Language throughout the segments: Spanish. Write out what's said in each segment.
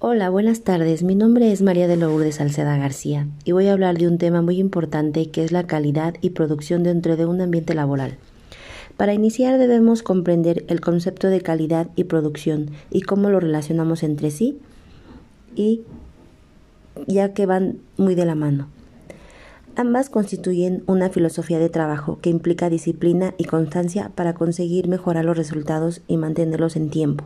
Hola, buenas tardes. Mi nombre es María de Lourdes Salceda García y voy a hablar de un tema muy importante que es la calidad y producción dentro de un ambiente laboral. Para iniciar debemos comprender el concepto de calidad y producción y cómo lo relacionamos entre sí y ya que van muy de la mano. Ambas constituyen una filosofía de trabajo que implica disciplina y constancia para conseguir mejorar los resultados y mantenerlos en tiempo.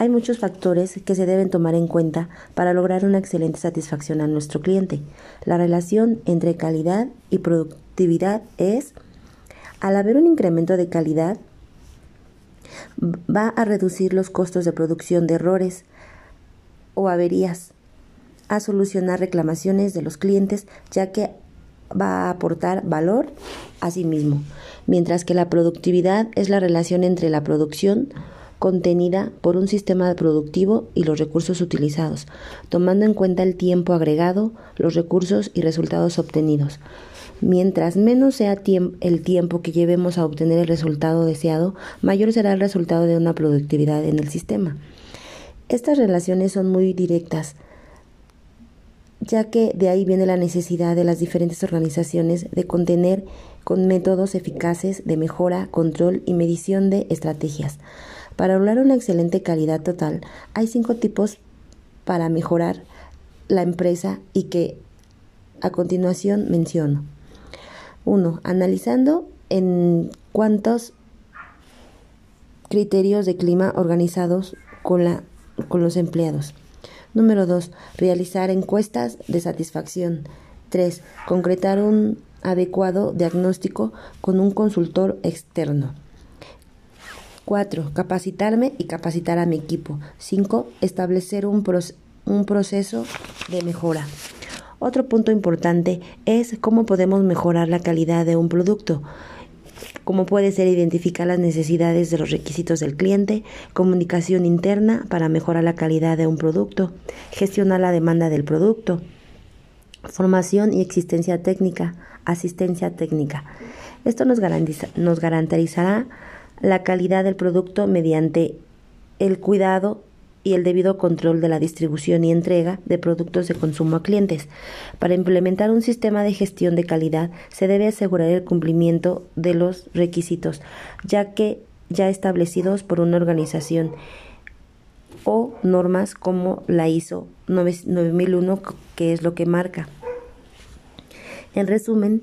Hay muchos factores que se deben tomar en cuenta para lograr una excelente satisfacción a nuestro cliente. La relación entre calidad y productividad es, al haber un incremento de calidad, va a reducir los costos de producción de errores o averías, a solucionar reclamaciones de los clientes, ya que va a aportar valor a sí mismo, mientras que la productividad es la relación entre la producción contenida por un sistema productivo y los recursos utilizados, tomando en cuenta el tiempo agregado, los recursos y resultados obtenidos. Mientras menos sea el tiempo que llevemos a obtener el resultado deseado, mayor será el resultado de una productividad en el sistema. Estas relaciones son muy directas, ya que de ahí viene la necesidad de las diferentes organizaciones de contener con métodos eficaces de mejora, control y medición de estrategias. Para lograr una excelente calidad total, hay cinco tipos para mejorar la empresa y que a continuación menciono. 1. Analizando en cuántos criterios de clima organizados con, la, con los empleados. Número 2. Realizar encuestas de satisfacción. 3. Concretar un adecuado diagnóstico con un consultor externo. 4. Capacitarme y capacitar a mi equipo. 5. Establecer un, un proceso de mejora. Otro punto importante es cómo podemos mejorar la calidad de un producto. Cómo puede ser identificar las necesidades de los requisitos del cliente, comunicación interna para mejorar la calidad de un producto, gestionar la demanda del producto, formación y existencia técnica, asistencia técnica. Esto nos, garantiza, nos garantizará la calidad del producto mediante el cuidado y el debido control de la distribución y entrega de productos de consumo a clientes. Para implementar un sistema de gestión de calidad se debe asegurar el cumplimiento de los requisitos, ya que ya establecidos por una organización o normas como la ISO 9001, que es lo que marca. En resumen,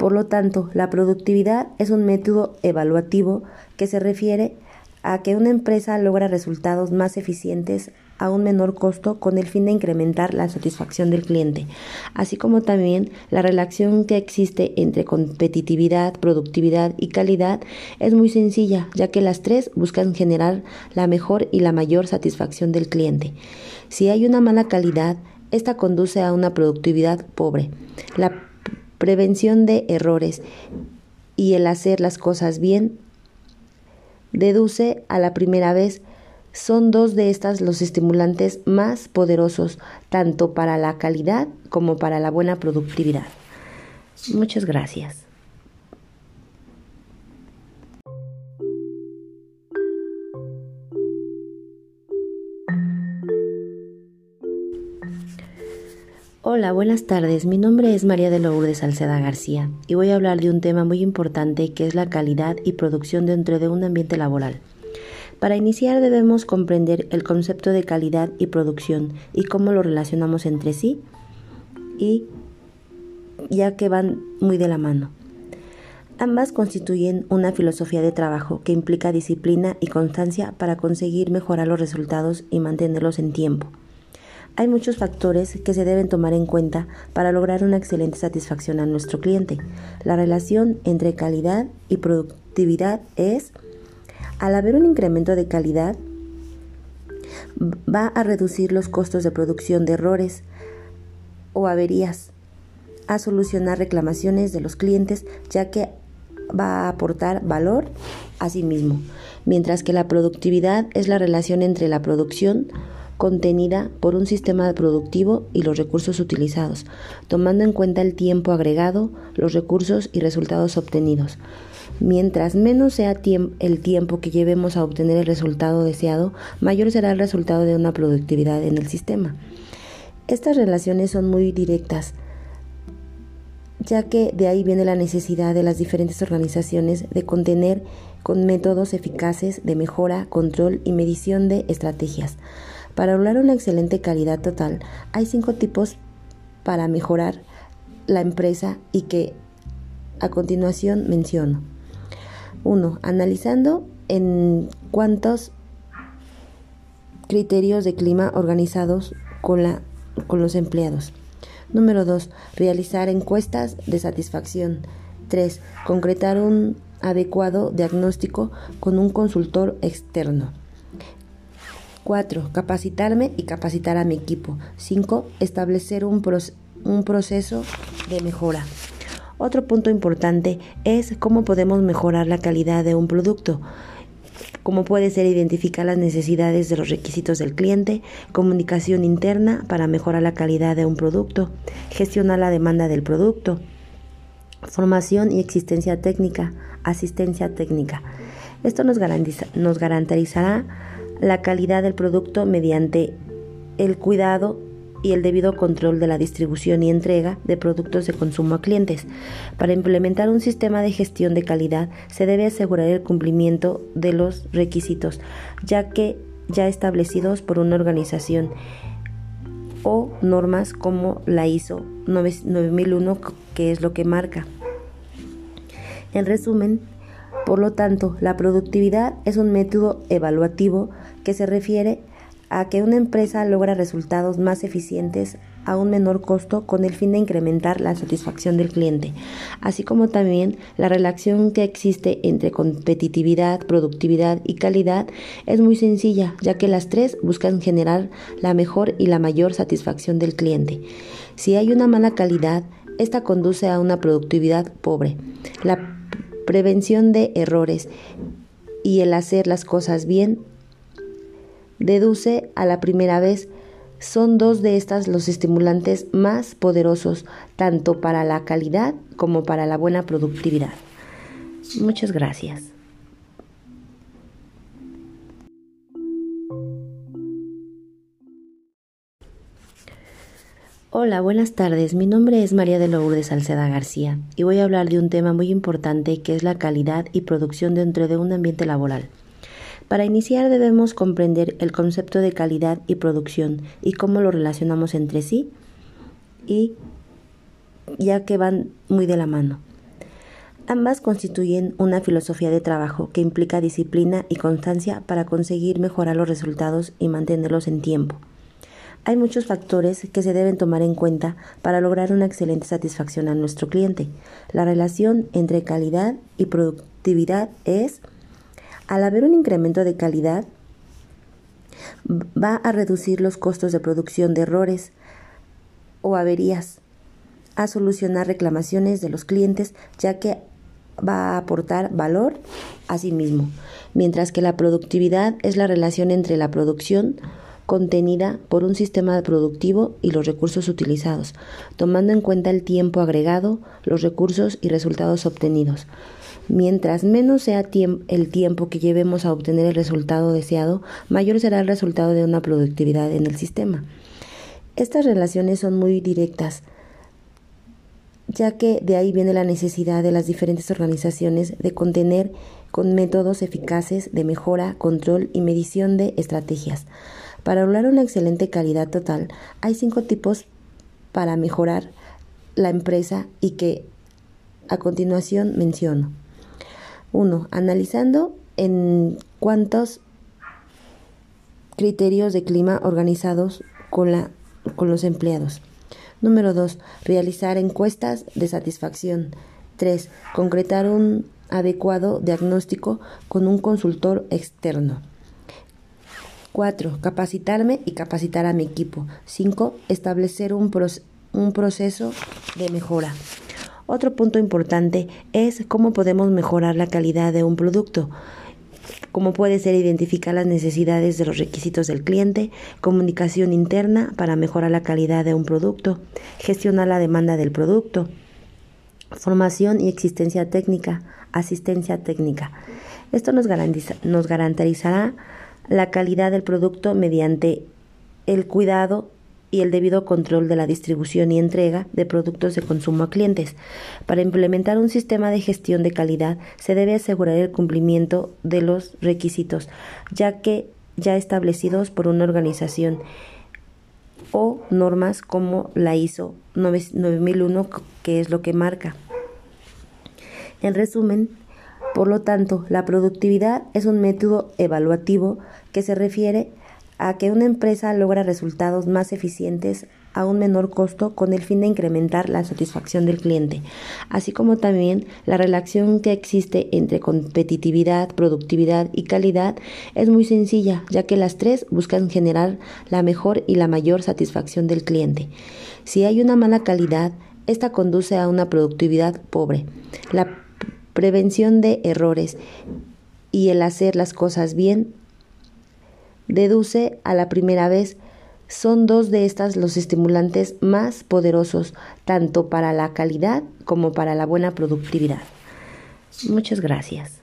por lo tanto, la productividad es un método evaluativo que se refiere a que una empresa logra resultados más eficientes a un menor costo con el fin de incrementar la satisfacción del cliente, así como también la relación que existe entre competitividad, productividad y calidad es muy sencilla, ya que las tres buscan generar la mejor y la mayor satisfacción del cliente. Si hay una mala calidad, esta conduce a una productividad pobre. La prevención de errores y el hacer las cosas bien, deduce a la primera vez, son dos de estas los estimulantes más poderosos, tanto para la calidad como para la buena productividad. Muchas gracias. Hola, buenas tardes. Mi nombre es María de Lourdes Salceda García y voy a hablar de un tema muy importante que es la calidad y producción dentro de un ambiente laboral. Para iniciar debemos comprender el concepto de calidad y producción y cómo lo relacionamos entre sí y ya que van muy de la mano. Ambas constituyen una filosofía de trabajo que implica disciplina y constancia para conseguir mejorar los resultados y mantenerlos en tiempo. Hay muchos factores que se deben tomar en cuenta para lograr una excelente satisfacción a nuestro cliente. La relación entre calidad y productividad es, al haber un incremento de calidad, va a reducir los costos de producción de errores o averías, a solucionar reclamaciones de los clientes, ya que va a aportar valor a sí mismo, mientras que la productividad es la relación entre la producción, contenida por un sistema productivo y los recursos utilizados, tomando en cuenta el tiempo agregado, los recursos y resultados obtenidos. Mientras menos sea el tiempo que llevemos a obtener el resultado deseado, mayor será el resultado de una productividad en el sistema. Estas relaciones son muy directas, ya que de ahí viene la necesidad de las diferentes organizaciones de contener con métodos eficaces de mejora, control y medición de estrategias. Para lograr una excelente calidad total, hay cinco tipos para mejorar la empresa y que a continuación menciono. 1. Analizando en cuántos criterios de clima organizados con, la, con los empleados. Número 2. Realizar encuestas de satisfacción. 3. Concretar un adecuado diagnóstico con un consultor externo. 4. Capacitarme y capacitar a mi equipo. 5. Establecer un, un proceso de mejora. Otro punto importante es cómo podemos mejorar la calidad de un producto como puede ser identificar las necesidades de los requisitos del cliente, comunicación interna para mejorar la calidad de un producto, gestionar la demanda del producto, formación y existencia técnica, asistencia técnica. Esto nos, nos garantizará la calidad del producto mediante el cuidado y el debido control de la distribución y entrega de productos de consumo a clientes. Para implementar un sistema de gestión de calidad se debe asegurar el cumplimiento de los requisitos, ya que ya establecidos por una organización o normas como la ISO 9001, que es lo que marca. En resumen, por lo tanto, la productividad es un método evaluativo que se refiere a que una empresa logra resultados más eficientes a un menor costo con el fin de incrementar la satisfacción del cliente, así como también la relación que existe entre competitividad, productividad y calidad es muy sencilla, ya que las tres buscan generar la mejor y la mayor satisfacción del cliente. Si hay una mala calidad, esta conduce a una productividad pobre. La prevención de errores y el hacer las cosas bien deduce a la primera vez. Son dos de estas los estimulantes más poderosos, tanto para la calidad como para la buena productividad. Muchas gracias. Hola, buenas tardes. Mi nombre es María de Lourdes Salceda García y voy a hablar de un tema muy importante que es la calidad y producción dentro de un ambiente laboral. Para iniciar debemos comprender el concepto de calidad y producción y cómo lo relacionamos entre sí y ya que van muy de la mano. Ambas constituyen una filosofía de trabajo que implica disciplina y constancia para conseguir mejorar los resultados y mantenerlos en tiempo. Hay muchos factores que se deben tomar en cuenta para lograr una excelente satisfacción a nuestro cliente. La relación entre calidad y productividad es al haber un incremento de calidad, va a reducir los costos de producción de errores o averías, a solucionar reclamaciones de los clientes, ya que va a aportar valor a sí mismo, mientras que la productividad es la relación entre la producción contenida por un sistema productivo y los recursos utilizados, tomando en cuenta el tiempo agregado, los recursos y resultados obtenidos. Mientras menos sea el tiempo que llevemos a obtener el resultado deseado, mayor será el resultado de una productividad en el sistema. Estas relaciones son muy directas, ya que de ahí viene la necesidad de las diferentes organizaciones de contener con métodos eficaces de mejora, control y medición de estrategias. Para lograr una excelente calidad total, hay cinco tipos para mejorar la empresa y que a continuación menciono. 1. Analizando en cuántos criterios de clima organizados con, la, con los empleados. Número 2. Realizar encuestas de satisfacción. 3. Concretar un adecuado diagnóstico con un consultor externo. 4. Capacitarme y capacitar a mi equipo. 5. Establecer un, un proceso de mejora. Otro punto importante es cómo podemos mejorar la calidad de un producto como puede ser identificar las necesidades de los requisitos del cliente, comunicación interna para mejorar la calidad de un producto, gestionar la demanda del producto, Formación y existencia técnica, asistencia técnica. Esto nos, nos garantizará la calidad del producto mediante el cuidado y el debido control de la distribución y entrega de productos de consumo a clientes. Para implementar un sistema de gestión de calidad se debe asegurar el cumplimiento de los requisitos, ya que ya establecidos por una organización o normas como la ISO 9001, que es lo que marca. En resumen, por lo tanto, la productividad es un método evaluativo que se refiere a que una empresa logra resultados más eficientes a un menor costo con el fin de incrementar la satisfacción del cliente, así como también la relación que existe entre competitividad, productividad y calidad es muy sencilla, ya que las tres buscan generar la mejor y la mayor satisfacción del cliente. Si hay una mala calidad, esta conduce a una productividad pobre. La prevención de errores y el hacer las cosas bien deduce a la primera vez son dos de estas los estimulantes más poderosos, tanto para la calidad como para la buena productividad. Muchas gracias.